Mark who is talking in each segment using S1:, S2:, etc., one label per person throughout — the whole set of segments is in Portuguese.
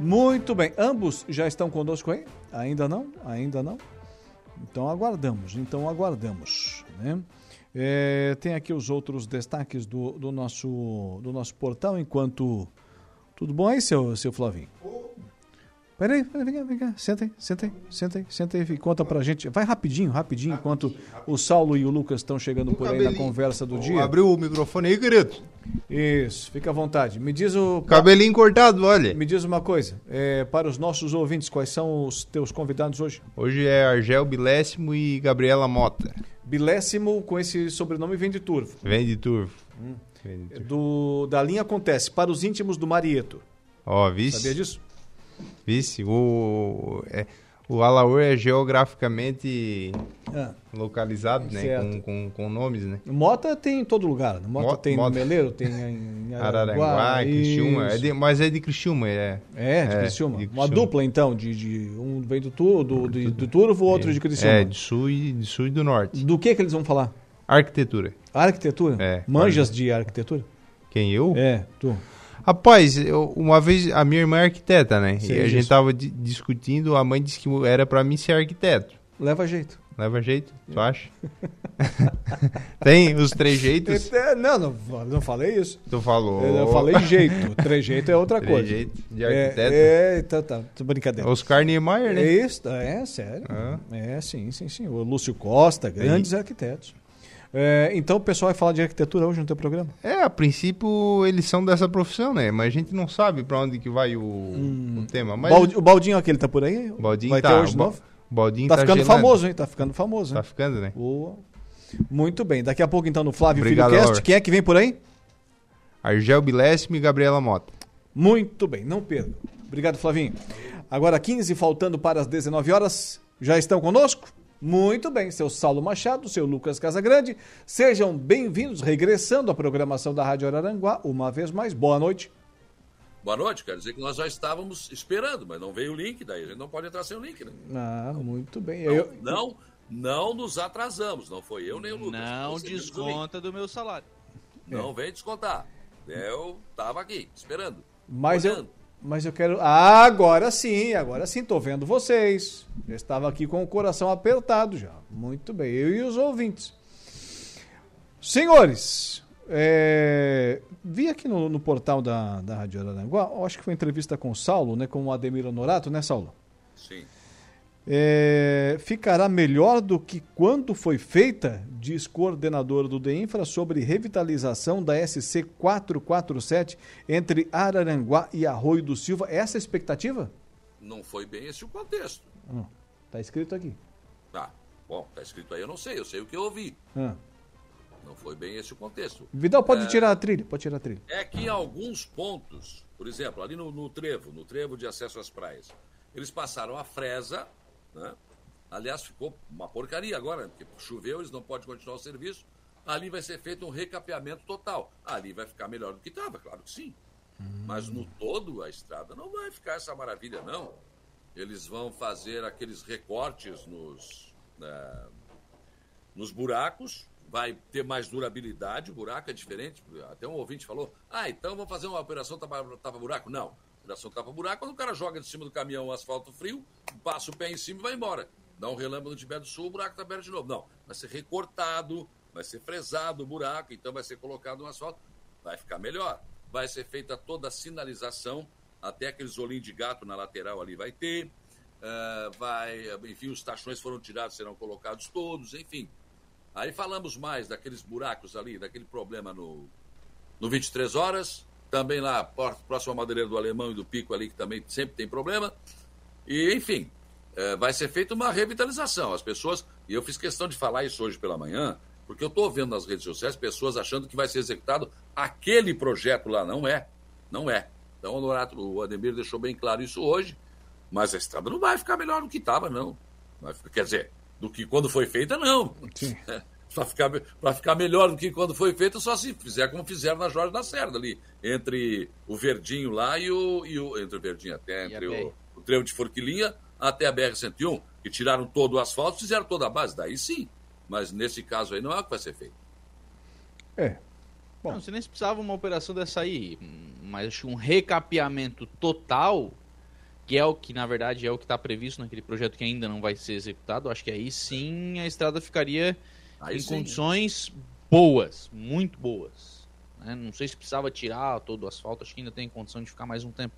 S1: Muito bem. Ambos já estão conosco aí? Ainda não? Ainda não? Então aguardamos. Então aguardamos. Né? É, tem aqui os outros destaques do, do, nosso, do nosso portal, enquanto. Tudo bom aí, seu, seu Flavinho? Peraí, peraí, vem cá, vem cá. Senta aí, senta aí e conta pra gente. Vai rapidinho, rapidinho, enquanto o Saulo e o Lucas estão chegando por aí na conversa do dia.
S2: Abriu o microfone aí, querido.
S1: Isso, fica à vontade. Me diz o.
S2: Cabelinho cortado, olha.
S1: Me diz uma coisa, é, para os nossos ouvintes, quais são os teus convidados hoje?
S2: Hoje é Argel Bilésimo e Gabriela Mota.
S1: Bilésimo, com esse sobrenome, vem de Turvo.
S2: Vem de Turvo.
S1: Hum. Vem de turvo. Do, da linha acontece, para os íntimos do Marieto.
S2: Ó, oh, vice.
S1: Sabia disso?
S2: Vice, o, é, o Alaor é geograficamente ah, localizado, né? Com, com, com, nomes, né?
S1: Mota tem em todo lugar. Né? Mota, Mota tem Mota. no Meleiro, tem em
S2: Araranguá, Araranguá Criciúma. É de, mas é de Criciúma, é.
S1: É, de, é, Criciúma. de Criciúma. Uma dupla, então, de, de um vem do, tu, do, do, do Turvo, o outro
S2: é,
S1: de Criciúma.
S2: É, de sul, e, de sul e do norte.
S1: Do que que eles vão falar?
S2: Arquitetura.
S1: Arquitetura?
S2: É.
S1: Manjas de arquitetura?
S2: Quem, eu?
S1: É, tu.
S2: Rapaz, eu, uma vez a minha irmã é arquiteta, né? Sei e a gente tava discutindo, a mãe disse que era para mim ser arquiteto.
S1: Leva jeito.
S2: Leva jeito, tu acha? Tem os trejeitos?
S1: Não, não, não falei isso.
S2: Tu falou.
S1: Eu falei jeito. Trejeito é outra coisa.
S2: Trejeito de arquiteto.
S1: É, é então tá, brincadeira.
S2: Oscar Niemeyer, né?
S1: É isso, é sério. Ah. É, sim, sim, sim. O Lúcio Costa, grandes sim. arquitetos. É, então o pessoal vai falar de arquitetura hoje no teu programa?
S2: É, a princípio eles são dessa profissão, né? Mas a gente não sabe para onde que vai o, hum. o tema. Mas...
S1: o Baldinho aquele tá por aí?
S2: O Baldinho
S1: vai
S2: tá.
S1: ter hoje de novo?
S2: Baldinho
S1: tá, tá ficando gelando. famoso, hein? Tá ficando famoso, hein?
S2: Tá ficando, né?
S1: Boa. Muito bem. Daqui a pouco, então, no Flávio Obrigado, Filhocast, quem é que vem por aí?
S2: Argel Bilésimo e Gabriela Mota.
S1: Muito bem, não perca. Obrigado, Flavinho. Agora 15, faltando para as 19 horas. Já estão conosco? Muito bem, seu Saulo Machado, seu Lucas Casagrande, sejam bem-vindos, regressando à programação da Rádio Araranguá, uma vez mais. Boa noite.
S3: Boa noite, quero dizer que nós já estávamos esperando, mas não veio o link, daí a gente não pode entrar sem o link, né?
S1: Ah, muito bem.
S3: Não, eu... não, não nos atrasamos, não foi eu nem o Lucas.
S4: Não desconta do meu salário.
S3: Não é. vem descontar. Eu estava aqui, esperando.
S1: Mas olhando. eu, mas eu quero. Ah, agora sim, agora sim, tô vendo vocês. Eu estava aqui com o coração apertado já. Muito bem, eu e os ouvintes. Senhores, é, vi aqui no, no, portal da, da Rádio Araranguá, acho que foi entrevista com o Saulo, né, com o Ademir Honorato, né, Saulo?
S3: Sim
S1: é, ficará melhor do que quando foi feita, diz coordenador do DEINFRA, sobre revitalização da SC 447 entre Araranguá e Arroio do Silva. Essa é a expectativa?
S3: Não foi bem esse o contexto.
S1: Está hum, tá escrito aqui.
S3: Ah, bom, está escrito aí, eu não sei, eu sei o que eu ouvi.
S1: Hum.
S3: Não foi bem esse o contexto.
S1: Vidal, pode é, tirar a trilha, pode tirar a trilha.
S3: É que em alguns pontos, por exemplo, ali no, no trevo, no trevo de acesso às praias, eles passaram a fresa né? Aliás, ficou uma porcaria agora, porque choveu, eles não podem continuar o serviço. Ali vai ser feito um recapeamento total. Ali vai ficar melhor do que estava, claro que sim. Hum. Mas no todo, a estrada não vai ficar essa maravilha, não. Eles vão fazer aqueles recortes nos, né, nos buracos, vai ter mais durabilidade, o buraco é diferente. Até um ouvinte falou: ah, então vamos fazer uma operação tapa-buraco. Não Operação tapa-buraco, quando o cara joga de cima do caminhão o asfalto frio, passa o pé em cima e vai embora. Dá um relâmpago no Tibete do Sul, o buraco está aberto de novo. Não, vai ser recortado, vai ser fresado o buraco, então vai ser colocado no asfalto, vai ficar melhor. Vai ser feita toda a sinalização, até aqueles olhinhos de gato na lateral ali vai ter. Uh, vai, enfim, os tachões foram tirados, serão colocados todos, enfim. Aí falamos mais daqueles buracos ali, daquele problema no, no 23 horas, também lá próximo à madeireira do Alemão e do Pico ali, que também sempre tem problema. E, enfim, é, vai ser feita uma revitalização. As pessoas, e eu fiz questão de falar isso hoje pela manhã, porque eu estou vendo nas redes sociais pessoas achando que vai ser executado aquele projeto lá. Não é. Não é. Então, o, Norato, o Ademir deixou bem claro isso hoje, mas a estrada não vai ficar melhor do que estava, não. Vai, quer dizer, do que quando foi feita, não. Para ficar, ficar melhor do que quando foi feito, só se fizer como fizeram na Jorge da Serra, ali, entre o Verdinho lá e o. E o entre o Verdinho até, entre o, o trevo de Forquilinha até a BR-101, que tiraram todo o asfalto, fizeram toda a base, daí sim. Mas nesse caso aí não é o que vai ser feito.
S1: É.
S4: Bom. Não, você nem precisava uma operação dessa aí, mas acho que um recapeamento total que é o que na verdade é o que está previsto naquele projeto que ainda não vai ser executado, acho que aí sim a estrada ficaria aí em sim, condições boas, muito boas. Né? Não sei se precisava tirar todo o asfalto, acho que ainda tem condição de ficar mais um tempo.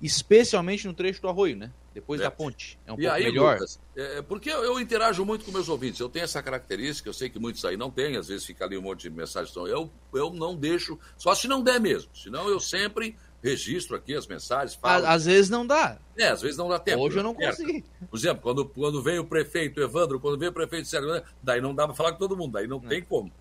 S4: Especialmente no trecho do arroio, né? Depois é. da ponte. É um e pouco aí, melhor. Lucas,
S3: é, porque eu, eu, interajo muito com meus ouvintes. Eu tenho essa característica, eu sei que muitos aí não têm, às vezes fica ali um monte de mensagens. Então eu, eu não deixo, só se não der mesmo. Senão eu sempre registro aqui as mensagens.
S4: Falo. Às vezes não dá.
S3: É, às vezes não dá tempo.
S4: Hoje eu não consegui.
S3: Por exemplo, quando, quando veio o prefeito Evandro, quando veio o prefeito Sérgio, daí não dá para falar com todo mundo, daí não é. tem como.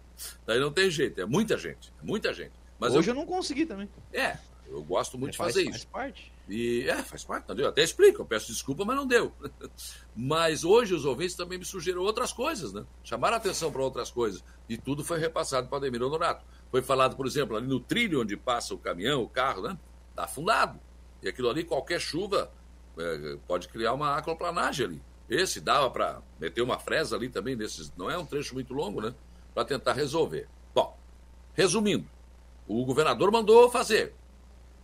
S3: Daí não tem jeito, é muita gente, é muita gente.
S4: Mas Hoje eu, eu não consegui também.
S3: É, eu gosto muito de fazer
S4: faz
S3: isso.
S4: Faz parte.
S3: E é, faz parte, não deu. Até explico, eu peço desculpa, mas não deu. mas hoje os ouvintes também me sugeriram outras coisas, né? Chamaram atenção para outras coisas. E tudo foi repassado para Ademir Honorato. Foi falado, por exemplo, ali no trilho onde passa o caminhão, o carro, né? Está afundado. E aquilo ali, qualquer chuva, é, pode criar uma acroplanagem ali. Esse dava para meter uma fresa ali também, nesses, não é um trecho muito longo, né? Para tentar resolver. Bom, resumindo, o governador mandou fazer.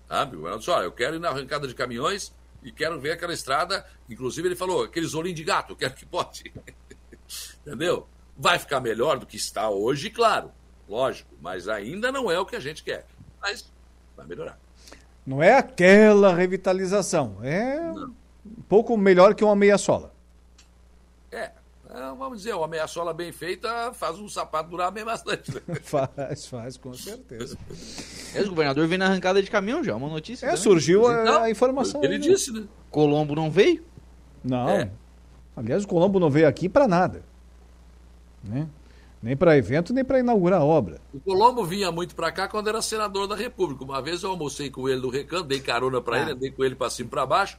S3: Sabe? O governador disse: olha, eu quero ir na arrancada de caminhões e quero ver aquela estrada. Inclusive, ele falou: aqueles olhinhos de gato, quero que pode. Entendeu? Vai ficar melhor do que está hoje, claro. Lógico, mas ainda não é o que a gente quer. Mas vai melhorar.
S1: Não é aquela revitalização. É não. um pouco melhor que uma meia sola.
S3: É, é, vamos dizer, uma meia sola bem feita faz um sapato durar bem bastante. Né?
S1: faz, faz, com certeza.
S4: o governador veio na arrancada de caminhão já, uma notícia.
S1: É, também. surgiu a, então, a, informação.
S3: Ele disse, né?
S4: Colombo não veio?
S1: Não. É. Aliás, o Colombo não veio aqui para nada. Né? Nem para evento, nem para inaugurar a obra.
S3: O Colombo vinha muito para cá quando era senador da República. Uma vez eu almocei com ele no recanto, dei carona para ah. ele, andei com ele para cima e para baixo.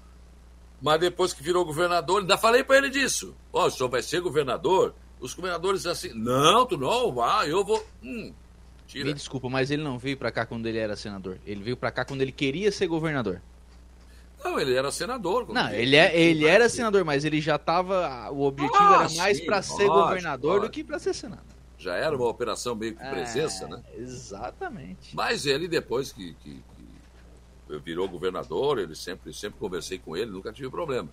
S3: Mas depois que virou governador, ainda falei para ele disso. Ó, oh, o senhor vai ser governador? Os governadores assim, não, tu não, vai, eu vou. Hum,
S4: tira. Me desculpa, mas ele não veio para cá quando ele era senador. Ele veio para cá quando ele queria ser governador.
S3: Não, ele era senador.
S4: Não, ele, é, ele era senador, mas ele já estava. O objetivo ah, era mais para ser governador do que para ser senador.
S3: Já era uma operação meio que presença,
S4: é,
S3: né?
S4: Exatamente.
S3: Mas ele, depois que, que, virou governador, ele sempre, sempre conversei com ele, nunca tive problema.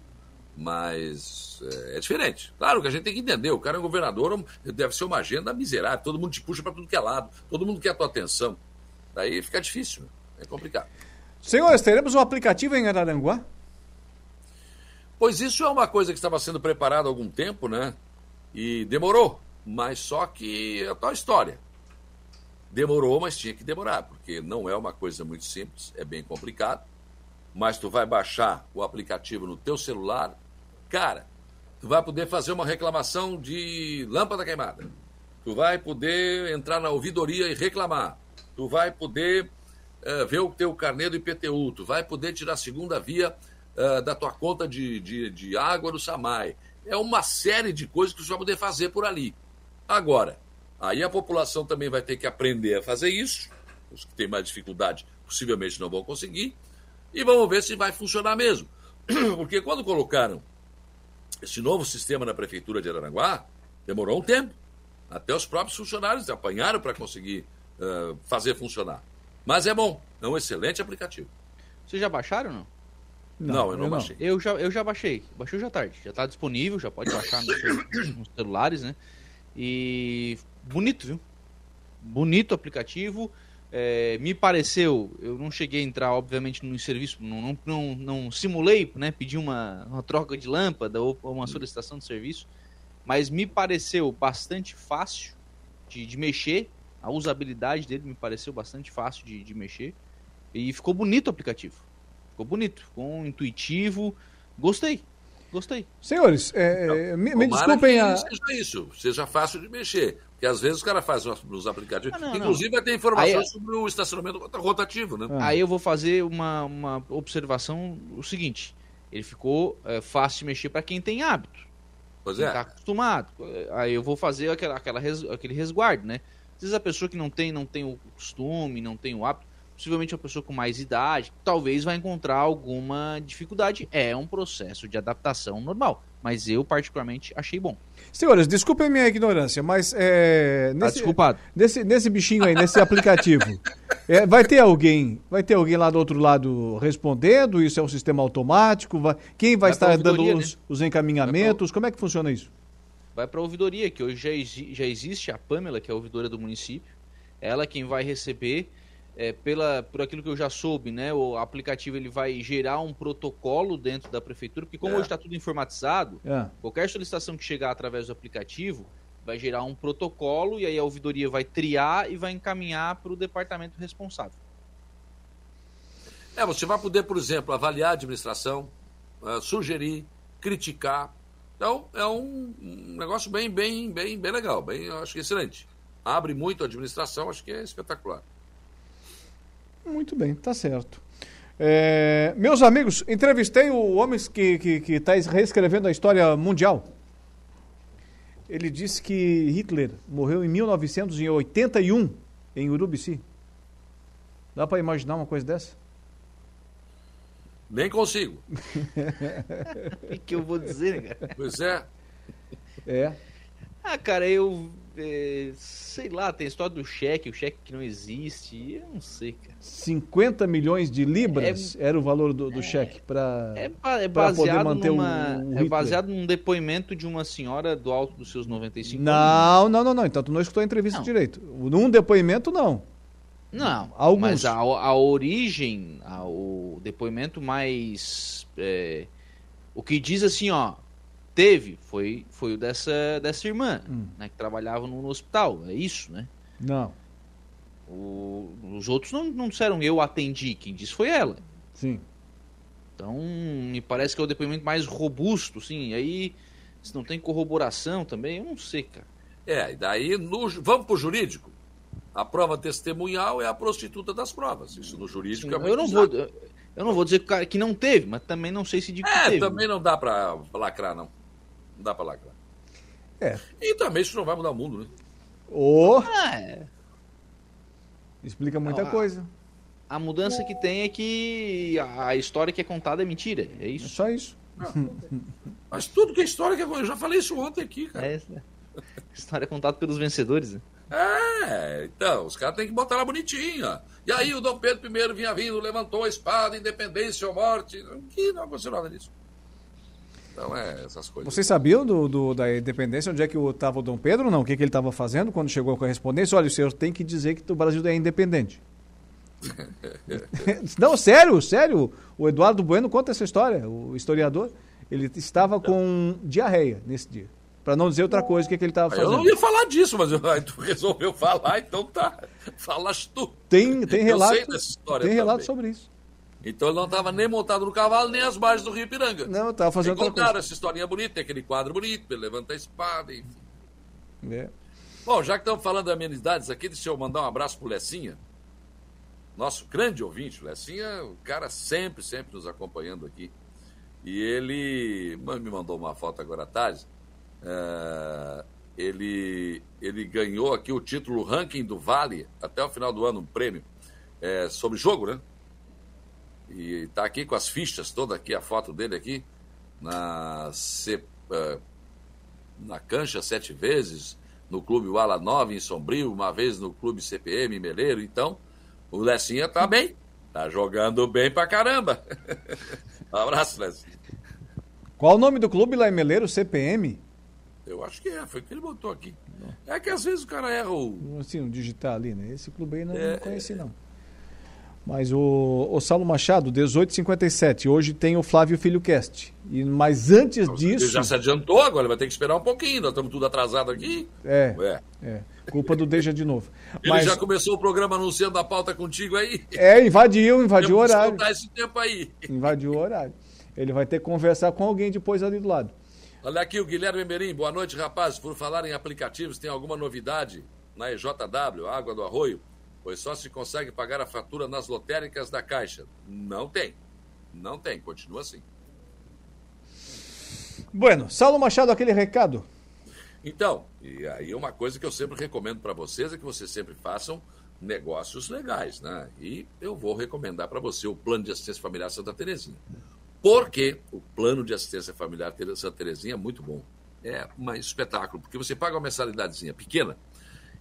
S3: Mas é, é, diferente. Claro que a gente tem que entender, o cara é governador, deve ser uma agenda miserável, todo mundo te puxa para tudo que é lado, todo mundo quer a tua atenção. Daí fica difícil, é complicado.
S1: Senhores, teremos um aplicativo em Araranguá?
S3: Pois isso é uma coisa que estava sendo preparada há algum tempo, né? E demorou, mas só que é a tal história. Demorou, mas tinha que demorar, porque não é uma coisa muito simples, é bem complicado. Mas tu vai baixar o aplicativo no teu celular, cara, tu vai poder fazer uma reclamação de lâmpada queimada. Tu vai poder entrar na ouvidoria e reclamar. Tu vai poder uh, ver o teu carnê do IPTU. Tu vai poder tirar a segunda via uh, da tua conta de, de, de água do SAMAI. É uma série de coisas que tu vai poder fazer por ali. Agora, Aí a população também vai ter que aprender a fazer isso. Os que têm mais dificuldade possivelmente não vão conseguir. E vamos ver se vai funcionar mesmo. Porque quando colocaram esse novo sistema na prefeitura de Araranguá, demorou um tempo. Até os próprios funcionários apanharam para conseguir uh, fazer funcionar. Mas é bom, é um excelente aplicativo.
S4: Vocês já baixaram ou não?
S3: Não, não eu não eu baixei.
S4: Não. Eu, já, eu já baixei. Baixei à tarde. Já está disponível, já pode baixar nos, nos celulares, né? E bonito, viu? Bonito aplicativo. É, me pareceu, eu não cheguei a entrar, obviamente, no serviço, não, não, não, não simulei, né? Pedi uma, uma troca de lâmpada ou uma solicitação de serviço, mas me pareceu bastante fácil de, de mexer. A usabilidade dele me pareceu bastante fácil de, de mexer. E ficou bonito o aplicativo. Ficou bonito, ficou intuitivo. Gostei. Gostei.
S1: Senhores, é, então, é, me, me desculpem a.
S3: Seja isso, seja fácil de mexer. Porque às vezes o cara faz nos aplicativos. Ah, não, Inclusive não. vai ter informações Aí, sobre o estacionamento rotativo, né?
S4: Aí eu vou fazer uma, uma observação: o seguinte. Ele ficou é, fácil de mexer para quem tem hábito.
S3: Pois é.
S4: Está acostumado. Aí eu vou fazer aquela, aquela res, aquele resguardo, né? Às vezes a pessoa que não tem, não tem o costume, não tem o hábito, possivelmente uma pessoa com mais idade, talvez vai encontrar alguma dificuldade. É um processo de adaptação normal, mas eu particularmente achei bom.
S1: Senhores, desculpem minha ignorância, mas é,
S4: nesse, tá desculpado.
S1: Nesse, nesse bichinho aí, nesse aplicativo, é, vai ter alguém, vai ter alguém lá do outro lado respondendo? Isso é um sistema automático? Vai, quem vai, vai estar dando os, né? os encaminhamentos? Pra... Como é que funciona isso?
S4: Vai para a ouvidoria, que hoje já, já existe a Pamela, que é a ouvidora do município. Ela é quem vai receber é, pela, por aquilo que eu já soube, né, o aplicativo ele vai gerar um protocolo dentro da prefeitura, porque como é. hoje está tudo informatizado, é. qualquer solicitação que chegar através do aplicativo vai gerar um protocolo e aí a ouvidoria vai triar e vai encaminhar para o departamento responsável.
S3: É, você vai poder, por exemplo, avaliar a administração, uh, sugerir, criticar. Então, é um, um negócio bem, bem, bem, bem legal, bem, acho que excelente. Abre muito a administração, acho que é espetacular.
S1: Muito bem, tá certo. É, meus amigos, entrevistei o homem que está reescrevendo a história mundial. Ele disse que Hitler morreu em 1981 em Urubici. Dá para imaginar uma coisa dessa?
S3: Nem consigo.
S4: O que eu vou dizer, cara?
S3: Pois é.
S1: É.
S4: Ah, cara, eu é, sei lá, tem a história do cheque, o cheque que não existe, eu não sei, cara.
S1: 50 milhões de libras é, era o valor do, do é, cheque para
S4: é, é poder manter numa, É baseado num depoimento de uma senhora do alto dos seus 95
S1: não, anos. Não, não, não, então tu não escutou a entrevista não. direito. Num depoimento, não.
S4: Não, Alguns. mas a, a origem, a, o depoimento mais... É, o que diz assim, ó, teve foi, foi o dessa, dessa irmã, hum. né, que trabalhava no, no, hospital. É isso, né?
S1: Não.
S4: O, os outros não, não disseram eu atendi, quem disse foi ela.
S1: Sim.
S4: Então, me parece que é o depoimento mais robusto, sim. Aí, se não tem corroboração também, eu não sei, cara.
S3: É, e daí, no, vamos pro jurídico? A prova testemunhal é a prostituta das provas. Isso no jurídico sim, é muito
S4: eu não vou Eu não vou dizer que não teve, mas também não sei se de que
S3: é,
S4: teve.
S3: também não dá para lacrar, não. Não dá pra lacrar.
S1: É.
S3: E também isso não vai mudar o mundo, né?
S1: Oh. É. Explica muita
S4: não,
S1: coisa.
S4: A, a mudança que tem é que a história que é contada é mentira. É isso. É
S1: só isso.
S3: Mas tudo que é história que é. Eu já falei isso ontem aqui, cara. É,
S4: é. História é contada pelos vencedores. Né?
S3: É, então, os caras têm que botar ela bonitinha. E aí o Dom Pedro I vinha vindo, levantou a espada, independência ou morte. Que não aconteceu nada disso. Então é essas coisas.
S1: Vocês sabiam do, do da independência, onde é que estava o Dom Pedro ou não? O que, que ele estava fazendo quando chegou a correspondência? Olha, o senhor tem que dizer que o Brasil é independente. não, sério, sério. O Eduardo Bueno conta essa história, o historiador. Ele estava com diarreia nesse dia. Para não dizer outra coisa, o que, que ele estava fazendo.
S3: Eu não ia falar disso, mas tu resolveu falar, então tá. Falas tu.
S1: Tem, tem relato, tem relato sobre isso.
S3: Então ele não estava nem montado no cavalo, nem às margens do Rio Piranga.
S1: Não, estava fazendo
S3: e outra coisa. essa historinha bonita, tem aquele quadro bonito, ele levanta a espada, enfim.
S1: É.
S3: Bom, já que estamos falando de amenidades aqui, deixa eu mandar um abraço pro Lecinha. Nosso grande ouvinte, Lecinha, o cara sempre, sempre nos acompanhando aqui. E ele me mandou uma foto agora à tarde. É, ele, ele ganhou aqui o título ranking do Vale, até o final do ano, um prêmio é, sobre jogo, né? E está aqui com as fichas toda aqui, a foto dele aqui, na, C, uh, na cancha sete vezes, no Clube Wala 9 em Sombrio, uma vez no Clube CPM em Meleiro. Então, o Lecinha tá bem, tá jogando bem pra caramba. um abraço, Lecinha.
S1: Qual o nome do clube lá em Meleiro? CPM?
S3: Eu acho que é, foi o que ele botou aqui. É que às vezes o cara erra o.
S1: Assim, digitar ali, né? Esse clube aí não, é, não conheci, não. Mas o, o Saulo Machado, 1857, hoje tem o Flávio Filho Cast. E, mas antes disso. Ele
S3: já se adiantou, agora vai ter que esperar um pouquinho, nós estamos tudo atrasado aqui.
S1: É. É. é. Culpa do Deja de novo.
S3: Ele mas... já começou o programa anunciando a pauta contigo aí.
S1: É, invadiu, invadiu o horário.
S3: esse tempo aí.
S1: Invadiu o horário. Ele vai ter que conversar com alguém depois ali do lado.
S3: Olha aqui o Guilherme Merim, boa noite, rapazes. Por falar em aplicativos, tem alguma novidade na EJW, Água do Arroio? Pois só se consegue pagar a fatura nas lotéricas da Caixa. Não tem. Não tem, continua assim.
S1: Bueno, Saulo Machado, aquele recado.
S3: Então, e aí uma coisa que eu sempre recomendo para vocês é que vocês sempre façam negócios legais, né? E eu vou recomendar para você o plano de assistência familiar Santa Terezinha. Porque o plano de assistência familiar Santa Terezinha é muito bom. É um espetáculo, porque você paga uma mensalidadezinha pequena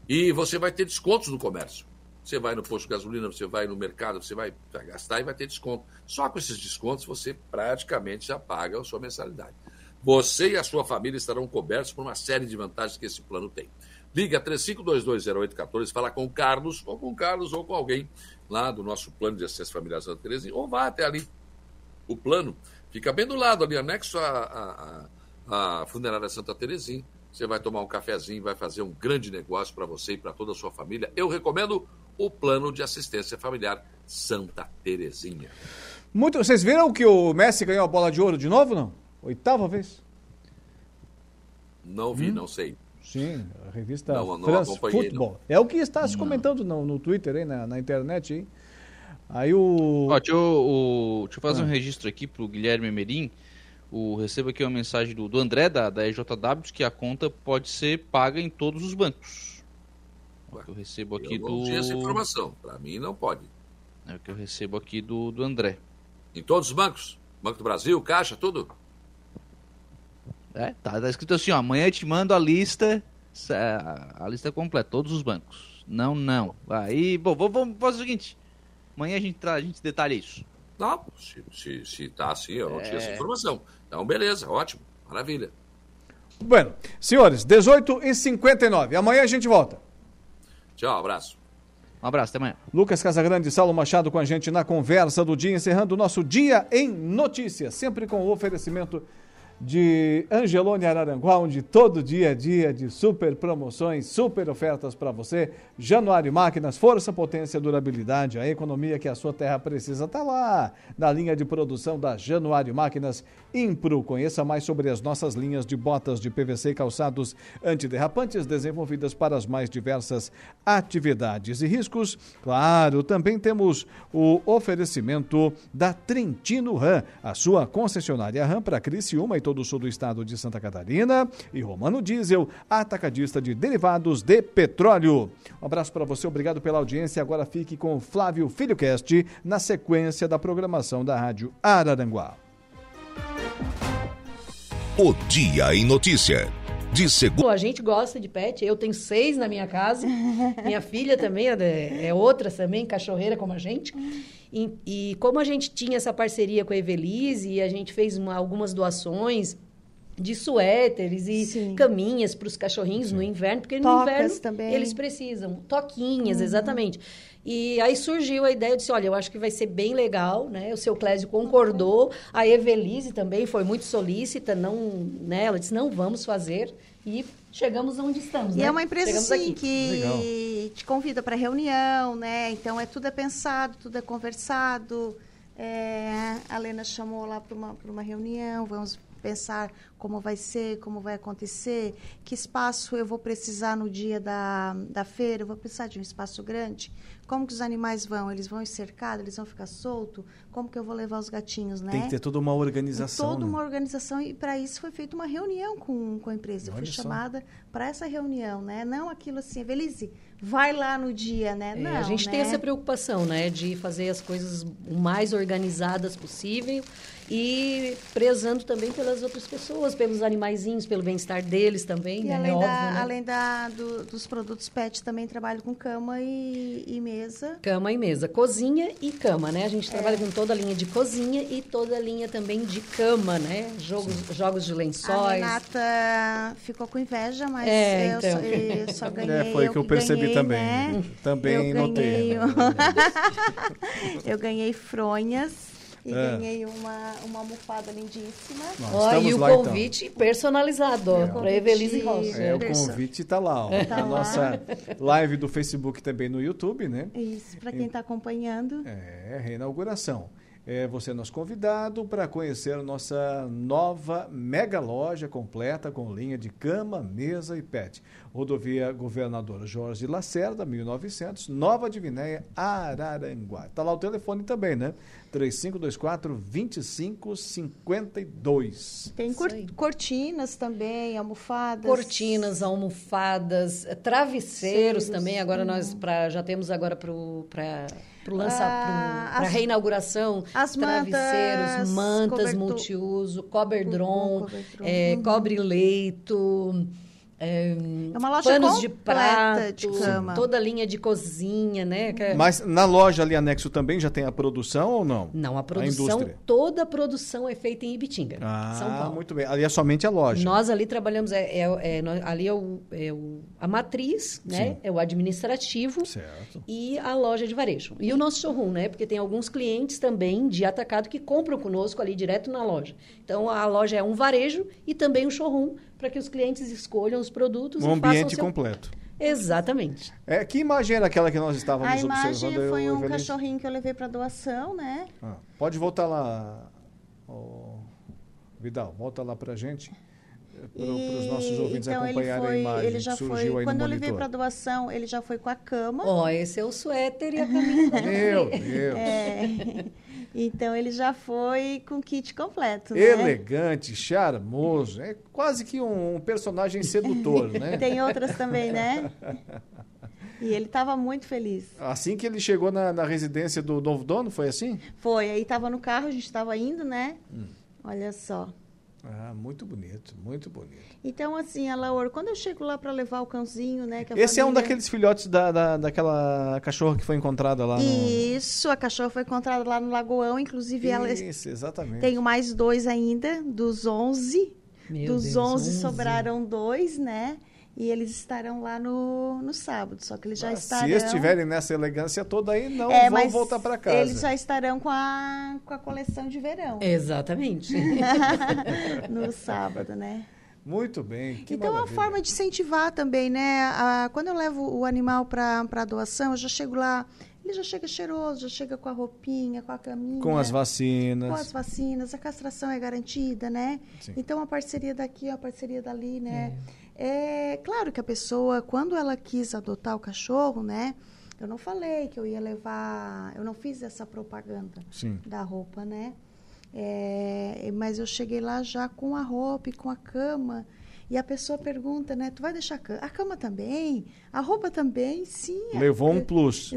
S3: e você vai ter descontos no comércio. Você vai no posto de gasolina, você vai no mercado, você vai gastar e vai ter desconto. Só com esses descontos você praticamente já paga a sua mensalidade. Você e a sua família estarão cobertos por uma série de vantagens que esse plano tem. Liga 35220814, fala com o Carlos, ou com o Carlos, ou com alguém lá do nosso plano de assistência familiar Santa Terezinha, ou vá até ali. O plano fica bem do lado, ali, anexo à, à, à funerária Santa Terezinha. Você vai tomar um cafezinho, vai fazer um grande negócio para você e para toda a sua família. Eu recomendo o plano de assistência familiar Santa Terezinha.
S1: Muito, vocês viram que o Messi ganhou a bola de ouro de novo, não? Oitava vez?
S3: Não vi, hum? não sei.
S1: Sim, a revista não, não France Football. Não. É o que está se comentando no, no Twitter, aí, na, na internet. Aí, aí o...
S4: Ó, deixa, eu, o, deixa eu fazer ah. um registro aqui para o Guilherme Merim. O, recebo aqui uma mensagem do, do André, da, da EJW, que a conta pode ser paga em todos os bancos. É o que eu recebo aqui eu não do.
S3: tinha essa informação. Para mim, não pode.
S4: É o que eu recebo aqui do, do André.
S3: Em todos os bancos? Banco do Brasil, Caixa, tudo?
S4: É, tá, tá escrito assim, ó, amanhã eu te mando a lista, a lista completa, todos os bancos. Não, não. Aí, bom, vamos fazer o seguinte, amanhã a gente, a gente detalha isso.
S3: Não, se, se, se tá assim, eu não é... tinha essa informação. Então, beleza, ótimo, maravilha.
S1: Bueno, senhores, 18 e 59 amanhã a gente volta.
S3: Tchau, abraço.
S4: Um abraço, até amanhã.
S1: Lucas Casagrande e Saulo Machado com a gente na conversa do dia, encerrando o nosso Dia em Notícias, sempre com o oferecimento de Angelone Araranguá, onde todo dia é dia de super promoções, super ofertas para você. Januário Máquinas, força, potência, durabilidade, a economia que a sua terra precisa está lá, na linha de produção da Januário Máquinas Impro. Conheça mais sobre as nossas linhas de botas de PVC e calçados antiderrapantes desenvolvidas para as mais diversas atividades e riscos. Claro, também temos o oferecimento da Trentino Ram, a sua concessionária Ram para Criciúma e todo o sul do estado de Santa Catarina, e Romano Diesel, atacadista de derivados de petróleo. Um abraço para você, obrigado pela audiência. Agora fique com o Flávio Filhocast na sequência da programação da Rádio Araranguá.
S5: O Dia em Notícia. De segunda.
S6: A gente gosta de pet, eu tenho seis na minha casa, minha filha também é, é outra também, cachorreira como a gente. E, e, como a gente tinha essa parceria com a Evelise e a gente fez uma, algumas doações de suéteres e Sim. caminhas para os cachorrinhos Sim. no inverno, porque Tocas no inverno também. eles precisam. Toquinhas, uhum. exatamente. E aí surgiu a ideia, eu disse, olha, eu acho que vai ser bem legal, né? O seu Clésio concordou, a Evelise também foi muito solícita, não, né? Ela disse, não, vamos fazer. E chegamos onde estamos,
S7: E
S6: né?
S7: é uma empresa, sim, que legal. te convida para reunião, né? Então, é tudo é pensado, tudo é conversado. É, a Lena chamou lá para uma, uma reunião, vamos pensar como vai ser, como vai acontecer, que espaço eu vou precisar no dia da, da feira, eu vou precisar de um espaço grande, como que os animais vão? Eles vão cercados, eles vão ficar soltos? Como que eu vou levar os gatinhos, né?
S1: Tem que ter toda uma organização.
S7: Toda né? uma organização e para isso foi feita uma reunião com, com a empresa. Eu fui chamada para essa reunião, né? Não aquilo assim, Belize, vai lá no dia, né?
S6: É,
S7: Não,
S6: a gente
S7: né?
S6: tem essa preocupação, né? De fazer as coisas o mais organizadas possível e prezando também pelas outras pessoas, pelos animaizinhos, pelo bem-estar deles também,
S7: e
S6: né?
S7: Além,
S6: é
S7: da,
S6: óbvio, né?
S7: além da, do, dos produtos PET, também trabalho com cama e, e, mesa.
S6: Cama e mesa. Cozinha e cama, né? A gente é. trabalha com toda a linha de cozinha e toda a linha também de cama, né? Jogos, jogos de lençóis. A
S7: Renata ficou com inveja, mas é, eu, então. só, eu, só, ganhei. É,
S1: foi o que eu percebi
S7: ganhei,
S1: também.
S7: Né?
S1: Também
S7: eu
S1: notei.
S7: Ganhei... eu ganhei fronhas e é. ganhei uma, uma almofada lindíssima.
S6: Ó, e o lá, então. convite então. personalizado é. para Evelise Rocha.
S1: É, o convite está lá, ó. Tá a nossa live do Facebook também no YouTube, né?
S7: Isso, para quem está acompanhando.
S1: É, reinauguração. é você é nosso convidado para conhecer a nossa nova mega loja completa com linha de cama, mesa e pet. Rodovia Governador Jorge Lacerda, 1900, Nova Divinéia, Araranguá. Está lá o telefone também, né? 3524-2552.
S7: Tem cor cortinas também, almofadas.
S6: Cortinas, almofadas, travesseiros Seiros, também. Agora hum. nós pra, já temos agora para para lançar ah, para reinauguração
S7: as
S6: travesseiros, mantas, multiuso, coberdron, é, cobre leito
S7: é, é uma loja panos de prata, de cama.
S6: toda a linha de cozinha, né?
S1: É... Mas na loja ali anexo também já tem a produção ou não?
S6: Não, a produção, a toda a produção é feita em Ibitinga,
S1: ah,
S6: São Paulo.
S1: muito bem. Ali é somente a loja.
S6: Nós ali trabalhamos, é, é, é ali é, o, é o, a matriz, né? Sim. É o administrativo
S1: certo.
S6: e a loja de varejo. E o nosso showroom, né? Porque tem alguns clientes também de atacado que compram conosco ali direto na loja. Então a loja é um varejo e também um showroom para que os clientes escolham os produtos
S1: um ambiente seu... completo.
S6: Exatamente.
S1: É, que imagem era aquela que nós estávamos observando? A
S7: imagem
S1: observando,
S7: foi um cachorrinho que eu levei para doação, né?
S1: Ah, pode voltar lá, oh, Vidal, volta lá para a gente. Para os nossos ouvintes então acompanharem foi, a imagem ele já foi,
S7: Quando eu levei para doação, ele já foi com a cama.
S6: Ó, oh, esse é o suéter e a camisa.
S1: Meu Deus!
S7: É. Então ele já foi com kit completo. Né?
S1: Elegante, charmoso. É quase que um personagem sedutor, né?
S7: Tem outras também, né? E ele estava muito feliz.
S1: Assim que ele chegou na, na, residência do novo dono, foi assim?
S7: Foi. Aí estava no carro, a gente estava indo, né? Hum. Olha só.
S1: Ah, muito bonito, muito bonito.
S7: Então, assim, a Laura, quando eu chego lá para levar o cãozinho, né?
S1: Esse família... é um daqueles filhotes da, da, daquela cachorra que foi encontrada lá no...
S7: Isso, a cachorra foi encontrada lá no Lagoão, inclusive
S1: Isso,
S7: ela...
S1: Isso, exatamente.
S7: Tenho mais dois ainda, dos 11. Meu dos Deus, 11, 11 sobraram dois, né? E eles estarão lá no, no sábado, só que eles já estarão...
S1: Se estiverem nessa elegância toda aí, não é, vão voltar para casa.
S7: Eles já estarão com a, com a coleção de verão.
S6: Exatamente.
S7: no sábado, né?
S1: Muito bem.
S7: então, é uma forma de incentivar também, né? A, quando eu levo o animal para doação, eu já chego lá, ele já chega cheiroso, já chega com a roupinha, com a caminha.
S1: Com as vacinas.
S7: Com as vacinas, a castração é garantida, né?
S1: Sim.
S7: Então, a parceria daqui, a parceria dali, né? É. É claro que a pessoa, quando ela quis adotar o cachorro, né? Eu não falei que eu ia levar, eu não fiz essa propaganda
S1: Sim.
S7: da roupa, né? É, mas eu cheguei lá já com a roupa e com a cama. E a pessoa pergunta, né? Tu vai deixar a cama? A cama também? A roupa também? Sim.
S1: Levou um plus.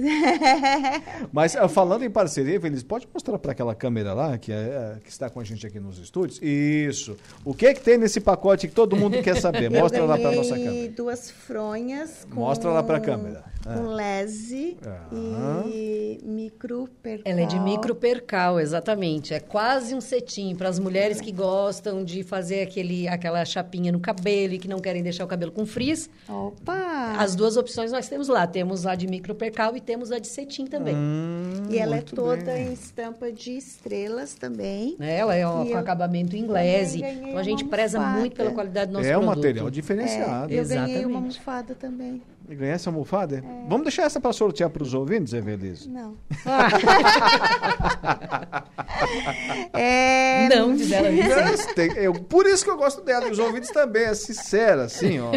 S1: Mas ah, falando em parceria, Feliz, pode mostrar para aquela câmera lá, que, é, que está com a gente aqui nos estúdios? Isso. O que é que tem nesse pacote que todo mundo quer saber? Mostra lá para nossa câmera.
S7: duas fronhas.
S1: Com, Mostra lá para a câmera.
S7: Com ah. lese ah. e micro percal.
S6: Ela é de micro percal, exatamente. É quase um cetim para as mulheres que gostam de fazer aquele, aquela chapinha no cabelo e que não querem deixar o cabelo com frizz.
S7: Opa!
S6: As duas opções nós temos lá. Temos a de micropercal e temos a de cetim também.
S7: Hum, e ela é toda bem. em estampa de estrelas também.
S6: É, ela é ó, com acabamento inglês. Então a gente preza muito pela qualidade do nosso
S1: é
S6: produto.
S1: É um material diferenciado.
S7: É, eu Exatamente. ganhei uma almofada também.
S1: E ganhar essa almofada? É. Vamos deixar essa para sortear para os ouvintes, Evelise?
S7: Não.
S6: é... Não, diz ela isso.
S1: Eu, por isso que eu gosto dela. E os ouvintes também, é sincera, assim, ó.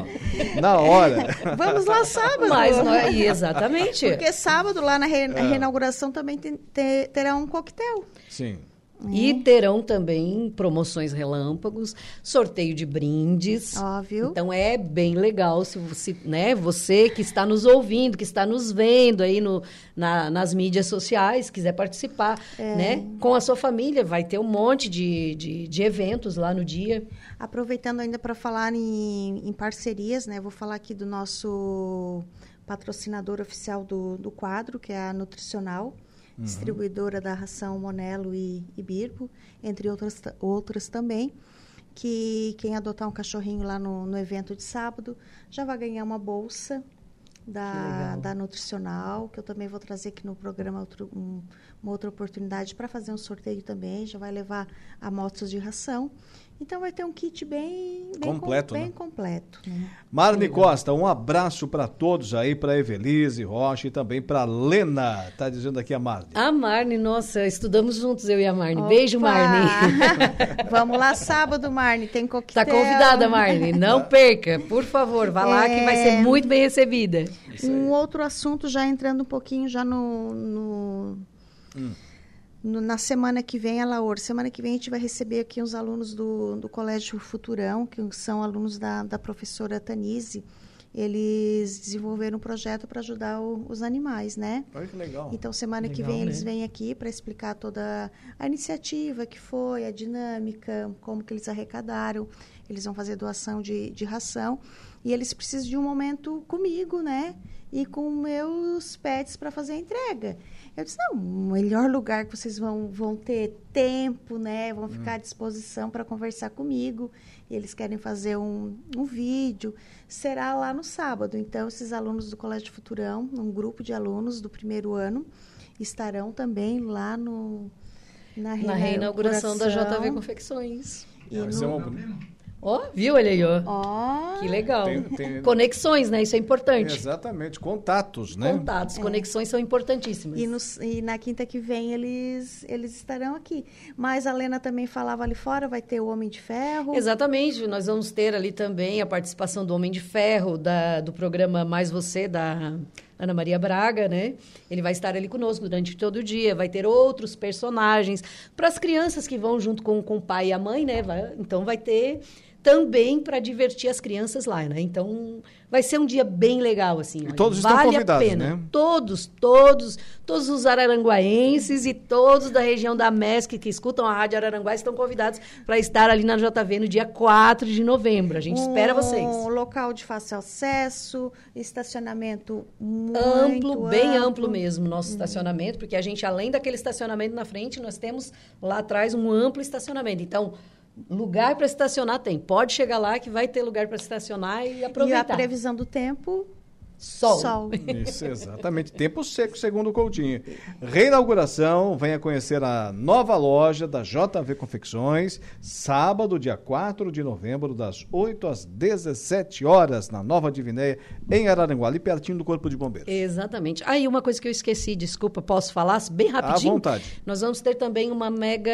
S1: Na hora.
S7: Vamos lá sábado.
S6: Mas, é, exatamente.
S7: Porque sábado, lá na re, é. reinauguração, também tem, ter, terá um coquetel.
S1: Sim.
S6: E terão também promoções relâmpagos, sorteio de brindes.
S7: Óbvio.
S6: Então é bem legal se você, né, você que está nos ouvindo, que está nos vendo aí no, na, nas mídias sociais, quiser participar, é. né? Com a sua família, vai ter um monte de, de, de eventos lá no dia.
S7: Aproveitando ainda para falar em, em parcerias, né? Vou falar aqui do nosso patrocinador oficial do, do quadro, que é a Nutricional uhum. distribuidora da ração Monelo e, e Birbo, entre outras, outras também, que quem adotar um cachorrinho lá no, no evento de sábado já vai ganhar uma bolsa da, da nutricional, que eu também vou trazer aqui no programa outro, um, uma outra oportunidade para fazer um sorteio também. Já vai levar amostras de ração. Então vai ter um kit bem, bem
S1: completo.
S7: Com,
S1: né?
S7: bem completo. Né?
S1: Marne Costa, um abraço para todos aí, para Evelise Rocha e também para Lena. Tá dizendo aqui a Marne.
S6: A Marne, nossa, estudamos juntos eu e a Marne. Opa! Beijo, Marne.
S7: Vamos lá sábado, Marne, tem coquetel.
S6: Tá convidada, Marne. Não perca, por favor, vá é... lá que vai ser é. muito bem recebida.
S7: Um outro assunto já entrando um pouquinho já no, no... Hum no, na semana que vem, a Laor, semana que vem a gente vai receber aqui uns alunos do, do Colégio Futurão, que são alunos da, da professora Tanise. Eles desenvolveram um projeto para ajudar o, os animais, né?
S1: Olha que legal.
S7: Então, semana
S1: legal,
S7: que vem,
S1: né?
S7: eles vêm aqui para explicar toda a iniciativa que foi, a dinâmica, como que eles arrecadaram. Eles vão fazer doação de, de ração. E eles precisam de um momento comigo, né? E com meus pets para fazer a entrega. Eu disse, não, o melhor lugar que vocês vão, vão ter tempo, né? Vão ficar à disposição para conversar comigo. E eles querem fazer um, um vídeo. Será lá no sábado. Então, esses alunos do Colégio Futurão, um grupo de alunos do primeiro ano, estarão também lá no,
S6: na, na reinauguração da JV Confecções.
S1: E no,
S6: Ó, oh, viu? Olha aí, ó. Oh. Que legal. Tem, tem... Conexões, né? Isso é importante.
S1: Exatamente, contatos, né?
S6: Contatos, é. conexões são importantíssimas.
S7: E, no, e, na quinta que vem eles, eles estarão aqui. Mas a Lena também falava ali fora, vai ter o Homem de Ferro.
S6: Exatamente, nós vamos ter ali também a participação do Homem de Ferro, da, do programa Mais Você, da Ana Maria Braga, né? Ele vai estar ali conosco durante todo o dia, vai ter outros personagens. Para as crianças que vão junto com, com o pai e a mãe, né? Vai, então vai ter também para divertir as crianças lá, né? Então, vai ser um dia bem legal, assim.
S1: E todos vale estão convidados, a pena. né?
S6: Todos, todos, todos os araranguaenses e todos da região da MESC que escutam a Rádio Araranguá estão convidados para estar ali na JV no dia 4 de novembro. A gente um espera vocês.
S7: Um local de fácil acesso, estacionamento muito
S6: amplo,
S7: amplo.
S6: bem amplo mesmo, nosso hum. estacionamento, porque a gente, além daquele estacionamento na frente, nós temos lá atrás um amplo estacionamento. Então, lugar para estacionar tem. Pode chegar lá que vai ter lugar para estacionar e aproveitar.
S7: E a previsão do tempo?
S6: Sol.
S7: Sol.
S1: Isso, exatamente. Tempo seco, segundo o Coutinho. Reinauguração, venha conhecer a nova loja da JV Confecções, sábado, dia 4 de novembro, das 8 às 17 horas, na Nova Divinéia, em Araranguá, ali pertinho do Corpo de Bombeiros.
S6: Exatamente. Aí, uma coisa que eu esqueci, desculpa, posso falar bem rapidinho?
S1: À vontade.
S6: Nós vamos ter também uma mega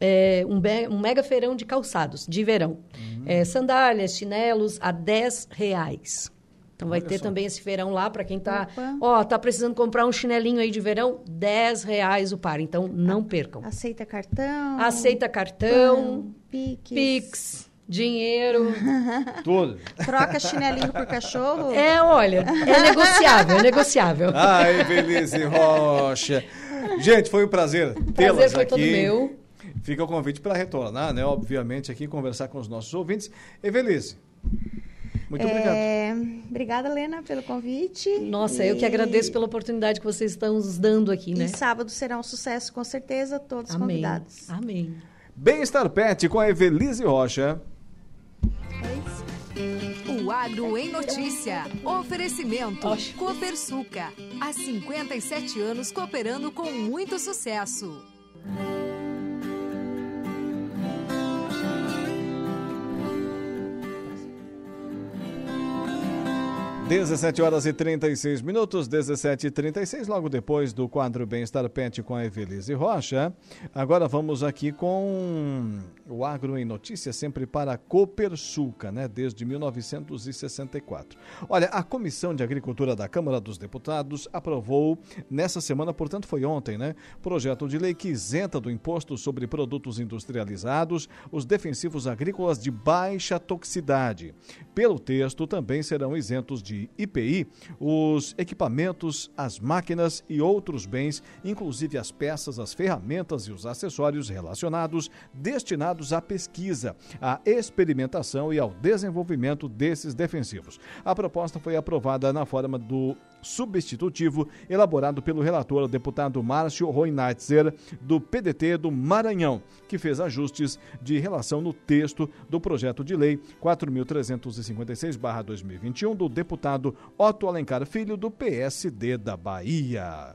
S6: é, um, um, mega feirão de calçados, de verão. Uhum. É, sandálias, chinelos a 10 reais. Então vai Olha ter só. também esse feirão lá para quem tá, ó, tá precisando comprar um chinelinho aí de verão, 10 reais o par. Então não percam.
S7: Aceita cartão.
S6: Aceita cartão.
S7: Pix.
S6: Pix. Dinheiro.
S1: Tudo.
S7: Troca chinelinho por cachorro?
S6: É, olha, é negociável, é negociável.
S1: Ai, Belize Rocha. Gente, foi um prazer tê-las aqui. Prazer foi todo meu. Fica o convite para retornar, né? Obviamente, aqui conversar com os nossos ouvintes. Evelise, muito
S7: é, obrigado. Obrigada, Helena, pelo convite.
S6: Nossa, e... eu que agradeço pela oportunidade que vocês estão nos dando aqui, né?
S7: E sábado será um sucesso, com certeza, todos
S6: Amém.
S7: convidados.
S6: Amém.
S1: Bem-estar Pet com a Evelise Rocha.
S8: O Agro em Notícia. Oferecimento. Copersuca. Há 57 anos cooperando com muito sucesso.
S1: 17 horas e 36 minutos, 17 e 36, logo depois do quadro Bem-Estar Pet com a Evelise Rocha. Agora vamos aqui com o Agro em Notícia, sempre para a Copersuca, né? Desde 1964. Olha, a Comissão de Agricultura da Câmara dos Deputados aprovou nessa semana, portanto foi ontem, né? Projeto de lei que isenta do imposto sobre produtos industrializados os defensivos agrícolas de baixa toxicidade. Pelo texto, também serão isentos de IPI os equipamentos, as máquinas e outros bens, inclusive as peças, as ferramentas e os acessórios relacionados destinados à pesquisa, à experimentação e ao desenvolvimento desses defensivos. A proposta foi aprovada na forma do substitutivo elaborado pelo relator, deputado Márcio Roinatzer, do PDT do Maranhão, que fez ajustes de relação no texto do projeto de lei 4.356-2021 do deputado Otto Alencar Filho, do PSD da Bahia.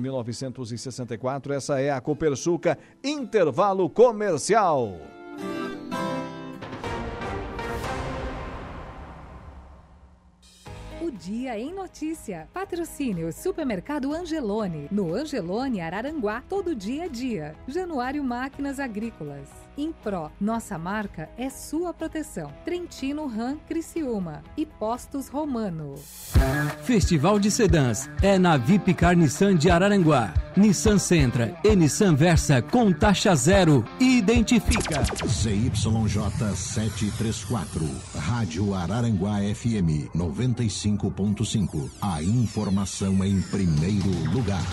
S1: 19 1964. Essa é a Copersuca Intervalo Comercial.
S8: Dia em Notícia. Patrocínio Supermercado Angelone. No Angelone, Araranguá, todo dia é dia. Januário Máquinas Agrícolas. Impro, nossa marca é sua proteção. Trentino Ram Criciúma e Postos Romano.
S9: Festival de Sedãs é na Vipcar Nissan de Araranguá. Nissan Sentra e Nissan Versa com taxa zero. Identifica.
S10: ZYJ 734, Rádio Araranguá FM 95.5. A informação em primeiro lugar.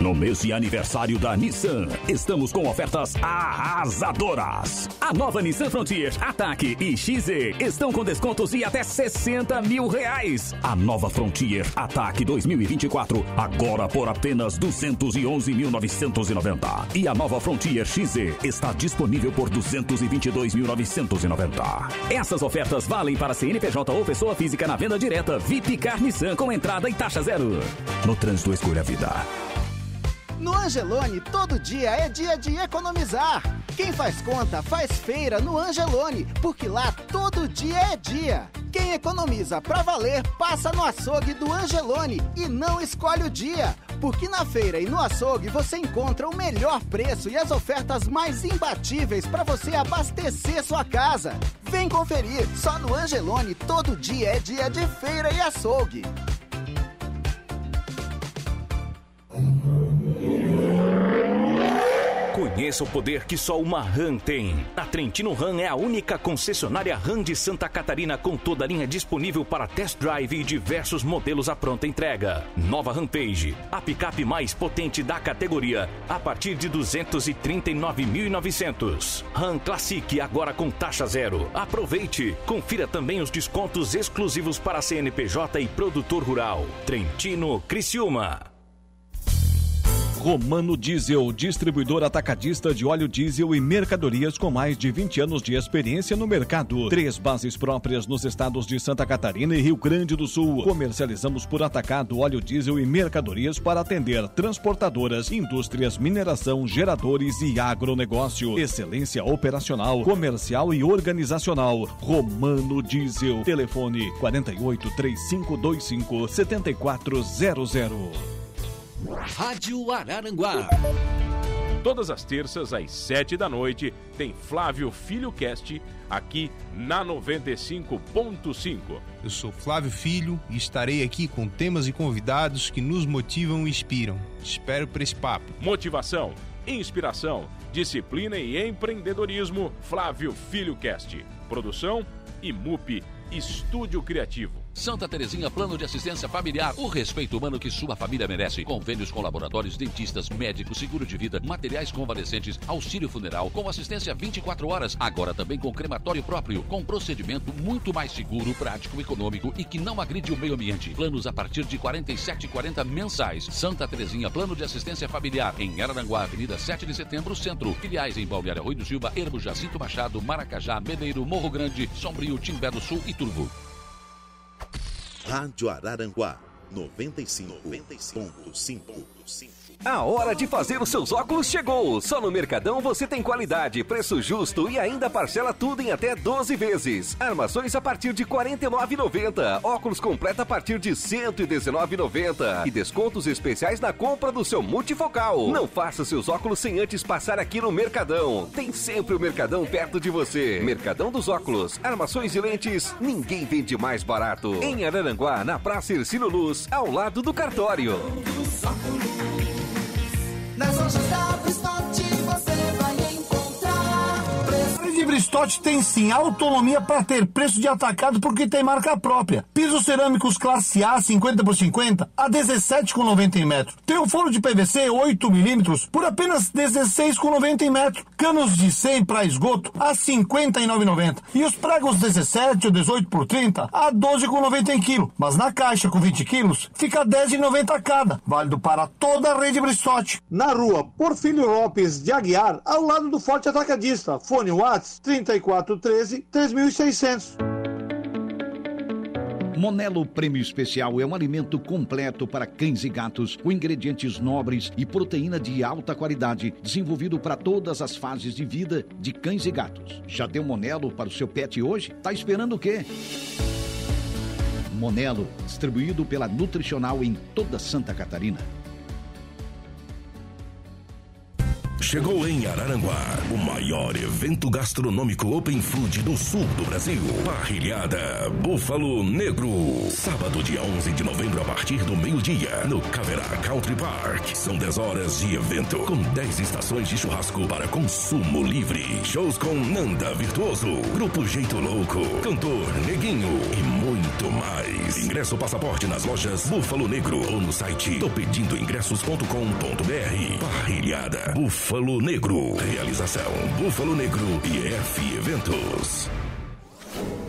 S11: No mês de aniversário da Nissan, estamos com ofertas arrasadoras. A nova Nissan Frontier, Ataque e XZ estão com descontos de até 60 mil reais. A nova Frontier Ataque 2024, agora por apenas 211.990. E a nova Frontier XZ está disponível por 222.990. Essas ofertas valem para CNPJ ou pessoa física na venda direta VIP Car Nissan com entrada e taxa zero. No trânsito, escolha a vida.
S12: No Angelone, todo dia é dia de economizar. Quem faz conta faz feira no Angelone, porque lá todo dia é dia. Quem economiza pra valer passa no açougue do Angelone e não escolhe o dia. Porque na feira e no açougue você encontra o melhor preço e as ofertas mais imbatíveis para você abastecer sua casa. Vem conferir, só no Angelone todo dia é dia de feira e açougue.
S11: Conheça o poder que só uma RAM tem. A Trentino RAM é a única concessionária RAM de Santa Catarina com toda a linha disponível para test drive e diversos modelos à pronta entrega. Nova Rampage, a picape mais potente da categoria, a partir de 239.900. RAM Classic agora com taxa zero. Aproveite. Confira também os descontos exclusivos para CNPJ e produtor rural. Trentino Criciúma.
S1: Romano Diesel, distribuidor atacadista de óleo diesel e mercadorias com mais de 20 anos de experiência no mercado. Três bases próprias nos estados de Santa Catarina e Rio Grande do Sul. Comercializamos por atacado óleo diesel e mercadorias para atender transportadoras, indústrias, mineração, geradores e agronegócio. Excelência operacional, comercial e organizacional. Romano Diesel. Telefone 48 3525 7400.
S13: Rádio Araranguá. Todas as terças, às sete da noite, tem Flávio Filho Cast aqui na 95.5.
S2: Eu sou Flávio Filho e estarei aqui com temas e convidados que nos motivam e inspiram. Espero por esse papo.
S13: Motivação, inspiração, disciplina e empreendedorismo. Flávio Filho Cast. Produção e MUP Estúdio Criativo.
S14: Santa Terezinha Plano de Assistência Familiar. O respeito humano que sua família merece. Convênios com laboratórios, dentistas, médicos, seguro de vida, materiais convalescentes, auxílio funeral, com assistência 24 horas. Agora também com crematório próprio, com procedimento muito mais seguro, prático, econômico e que não agride o meio ambiente. Planos a partir de R$ 47,40 mensais. Santa Terezinha Plano de Assistência Familiar. Em Araranguá, Avenida 7 de Setembro, Centro. Filiais em Balneário Rui do Silva, Ermo Jacinto Machado, Maracajá, Meneiro, Morro Grande, Sombrio, Timbé do Sul e Turvo.
S5: Rádio Araranguá 95.5.
S15: A hora de fazer os seus óculos chegou! Só no Mercadão você tem qualidade, preço justo e ainda parcela tudo em até 12 vezes. Armações a partir de R$ 49,90. Óculos completo a partir de R$ 119,90. E descontos especiais na compra do seu multifocal. Não faça seus óculos sem antes passar aqui no Mercadão. Tem sempre o Mercadão perto de você. Mercadão dos Óculos. Armações e lentes, ninguém vende mais barato. Em Araranguá, na Praça Ercino Luz, ao lado do cartório.
S16: Nas lojas da Bristote preço Bristol tem sim autonomia para ter preço de atacado porque tem marca própria. Pisos cerâmicos classe A 50 por 50 a 17,90 em metro. Tem um forno de PVC 8 milímetros por apenas 16,90 em metro. Canos de 100 para esgoto a 59,90. E os pregos 17 ou 18 por 30 a 12,90 em quilo. Mas na caixa com 20 quilos fica 10,90 cada. Válido para toda a rede Bristol.
S17: Na rua Porfírio Lopes de Aguiar, ao lado do Forte Atacadista. Fone Whats 3413 3600.
S18: Monelo Prêmio Especial é um alimento completo para cães e gatos, com ingredientes nobres e proteína de alta qualidade, desenvolvido para todas as fases de vida de cães e gatos. Já deu Monelo para o seu pet hoje? Tá esperando o quê? Monelo, distribuído pela Nutricional em toda Santa Catarina.
S5: Chegou em Araranguá o maior evento gastronômico Open Food do sul do Brasil. Parrilhada Búfalo Negro. Sábado, dia 11 de novembro, a partir do meio-dia, no Caverá Country Park. São 10 horas de evento, com 10 estações de churrasco para consumo livre. Shows com Nanda Virtuoso, Grupo Jeito Louco, Cantor Neguinho e muito mais. Ingresso passaporte nas lojas Búfalo Negro ou no site topedindoingressos.com.br. Parrilhada Búfalo Búfalo Negro. Realização Búfalo Negro e F Eventos.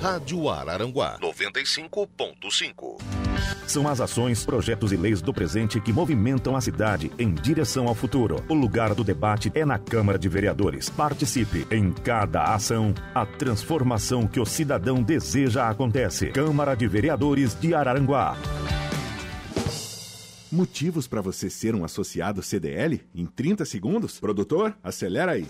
S5: Rádio Araranguá 95.5.
S19: São as ações, projetos e leis do presente que movimentam a cidade em direção ao futuro. O lugar do debate é na Câmara de Vereadores. Participe em cada ação. A transformação que o cidadão deseja acontece. Câmara de Vereadores de Araranguá.
S20: Motivos para você ser um associado CDL? Em 30 segundos? Produtor, acelera aí.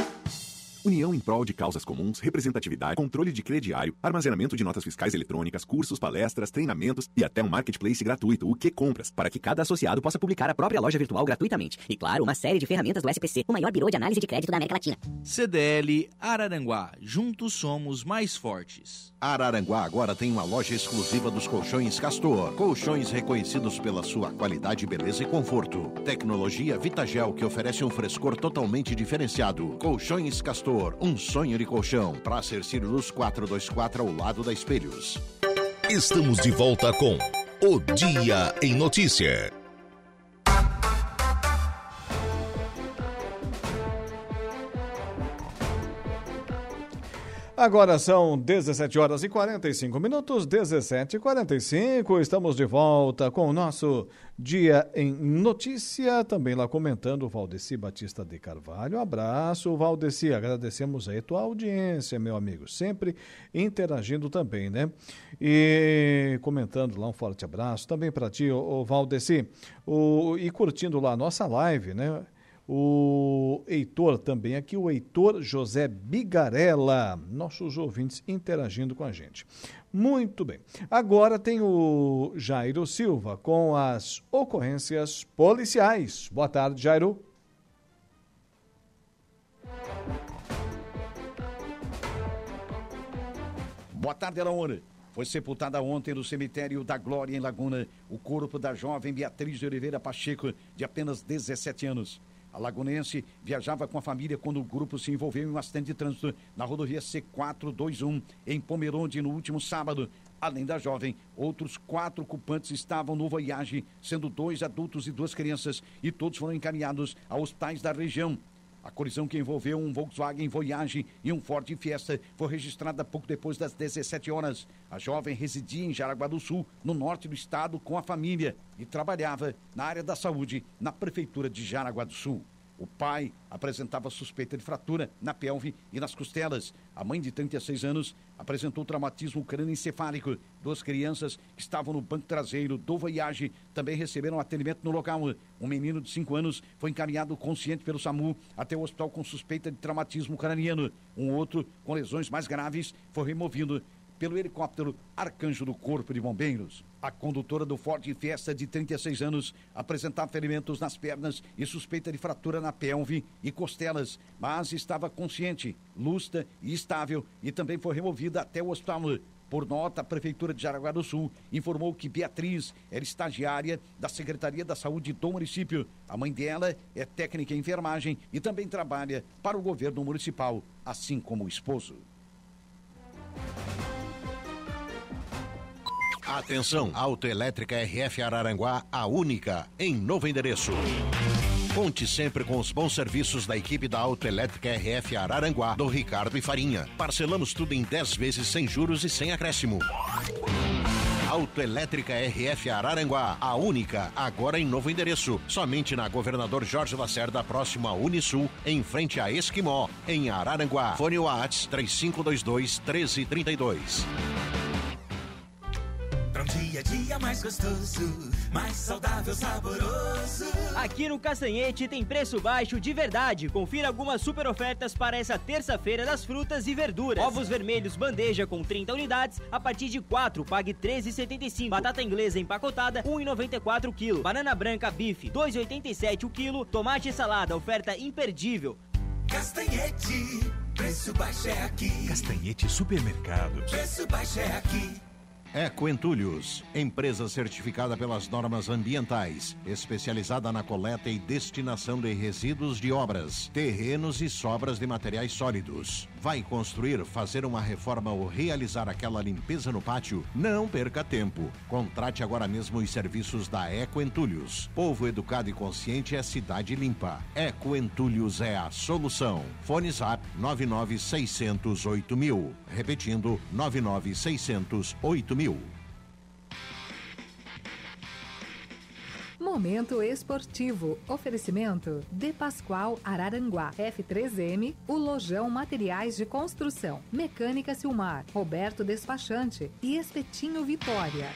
S20: União em prol de causas comuns, representatividade, controle de crediário, armazenamento de notas fiscais eletrônicas, cursos, palestras, treinamentos e até um marketplace gratuito, o que compras, para que cada associado possa publicar a própria loja virtual gratuitamente. E claro, uma série de ferramentas do SPC, o maior birô de análise de crédito da América Latina.
S18: CDL Araranguá, juntos somos mais fortes.
S10: Araranguá agora tem uma loja exclusiva dos colchões Castor. Colchões reconhecidos pela sua qualidade, beleza e conforto. Tecnologia Vitagel que oferece um frescor totalmente diferenciado. Colchões Castor um sonho de colchão. Praça Ercílio Luz 424 ao lado da Espelhos.
S5: Estamos de volta com O Dia em Notícia.
S1: Agora são 17 horas e 45 minutos, 17 e 45. Estamos de volta com o nosso Dia em Notícia. Também lá comentando o Valdeci Batista de Carvalho. abraço, Valdeci. Agradecemos aí a tua audiência, meu amigo. Sempre interagindo também, né? E comentando lá um forte abraço. Também para ti, Valdeci. O, e curtindo lá a nossa live, né? O Heitor também aqui, o Heitor José Bigarella, nossos ouvintes interagindo com a gente. Muito bem. Agora tem o Jairo Silva com as ocorrências policiais. Boa tarde, Jairo.
S18: Boa tarde, Elaone. Foi sepultada ontem no cemitério da Glória, em Laguna, o corpo da jovem Beatriz de Oliveira Pacheco, de apenas 17 anos. A lagunense viajava com a família quando o grupo se envolveu em um acidente de trânsito na rodovia C421, em Pomerode, no último sábado. Além da jovem, outros quatro ocupantes estavam no Voyage, sendo dois adultos e duas crianças, e todos foram encaminhados a hospitais da região. A colisão que envolveu um Volkswagen Voyage e um Ford Fiesta foi registrada pouco depois das 17 horas. A jovem residia em Jaraguá do Sul, no norte do estado, com a família e trabalhava na área da saúde na prefeitura de Jaraguá do Sul. O pai apresentava suspeita de fratura na pelve e nas costelas. A mãe, de 36 anos, apresentou traumatismo crânioencefálico. Duas crianças que estavam no banco traseiro do Voyage também receberam atendimento no local. Um menino de 5 anos foi encaminhado consciente pelo SAMU até o hospital com suspeita de traumatismo craniano. Um outro, com lesões mais graves, foi removido pelo helicóptero Arcanjo do Corpo de Bombeiros. A condutora do Ford Fiesta, de 36 anos, apresentava ferimentos nas pernas e suspeita de fratura na pelve e costelas, mas estava consciente, lúcida e estável e também foi removida até o hospital. Por nota, a Prefeitura de Jaraguá do Sul informou que Beatriz era estagiária da Secretaria da Saúde do município. A mãe dela é técnica em enfermagem e também trabalha para o governo municipal, assim como o esposo.
S10: Atenção, Autoelétrica RF Araranguá, a única, em novo endereço. Conte sempre com os bons serviços da equipe da Autoelétrica RF Araranguá, do Ricardo e Farinha. Parcelamos tudo em 10 vezes sem juros e sem acréscimo. Autoelétrica RF Araranguá, a única, agora em novo endereço. Somente na Governador Jorge Lacerda, próximo à Unisul, em frente a Esquimó, em Araranguá. Fone Whats 3522 1332.
S21: Dia a dia mais gostoso, mais saudável, saboroso.
S22: Aqui no Castanhete tem preço baixo de verdade. Confira algumas super ofertas para essa terça-feira das frutas e verduras. Ovos vermelhos bandeja com 30 unidades a partir de 4, pague 13,75. Batata inglesa empacotada 1,94 kg. Banana branca bife 2,87 o quilo. Tomate e salada oferta imperdível.
S21: Castanhete, preço baixo é aqui.
S23: Castanhete Supermercados.
S21: Preço baixo é aqui.
S10: Eco Entulhos, empresa certificada pelas normas ambientais, especializada na coleta e destinação de resíduos de obras, terrenos e sobras de materiais sólidos. Vai construir, fazer uma reforma ou realizar aquela limpeza no pátio? Não perca tempo. Contrate agora mesmo os serviços da Eco Entulhos. Povo educado e consciente é cidade limpa. Eco Entulhos é a solução. Fone Zap 99608 mil. Repetindo, 99608 mil.
S8: Momento esportivo. Oferecimento De Pascoal Araranguá. F3M, o Lojão Materiais de Construção. Mecânica Silmar. Roberto Despachante e Espetinho Vitória.